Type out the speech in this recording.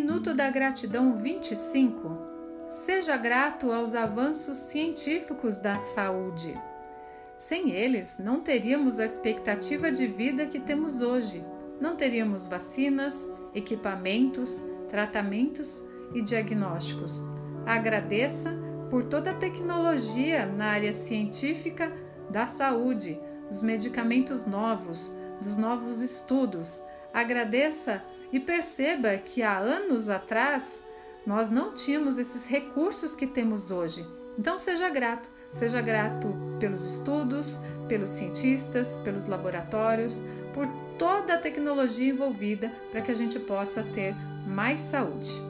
Minuto da Gratidão 25. Seja grato aos avanços científicos da saúde. Sem eles, não teríamos a expectativa de vida que temos hoje. Não teríamos vacinas, equipamentos, tratamentos e diagnósticos. Agradeça por toda a tecnologia na área científica da saúde, dos medicamentos novos, dos novos estudos. Agradeça e perceba que há anos atrás nós não tínhamos esses recursos que temos hoje. Então seja grato, seja grato pelos estudos, pelos cientistas, pelos laboratórios, por toda a tecnologia envolvida para que a gente possa ter mais saúde.